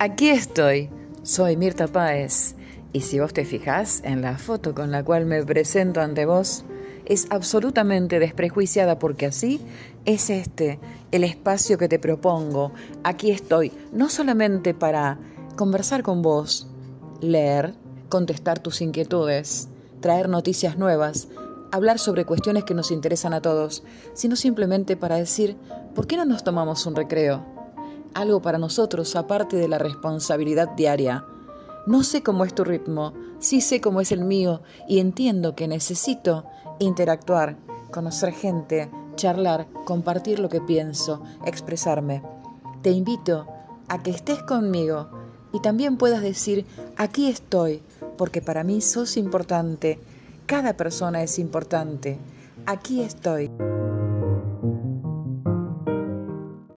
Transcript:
Aquí estoy, soy Mirta Páez, y si vos te fijás en la foto con la cual me presento ante vos, es absolutamente desprejuiciada porque así es este el espacio que te propongo. Aquí estoy, no solamente para conversar con vos, leer, contestar tus inquietudes, traer noticias nuevas, hablar sobre cuestiones que nos interesan a todos, sino simplemente para decir, ¿por qué no nos tomamos un recreo? Algo para nosotros aparte de la responsabilidad diaria. No sé cómo es tu ritmo, sí sé cómo es el mío y entiendo que necesito interactuar, conocer gente, charlar, compartir lo que pienso, expresarme. Te invito a que estés conmigo y también puedas decir, aquí estoy, porque para mí sos importante, cada persona es importante, aquí estoy.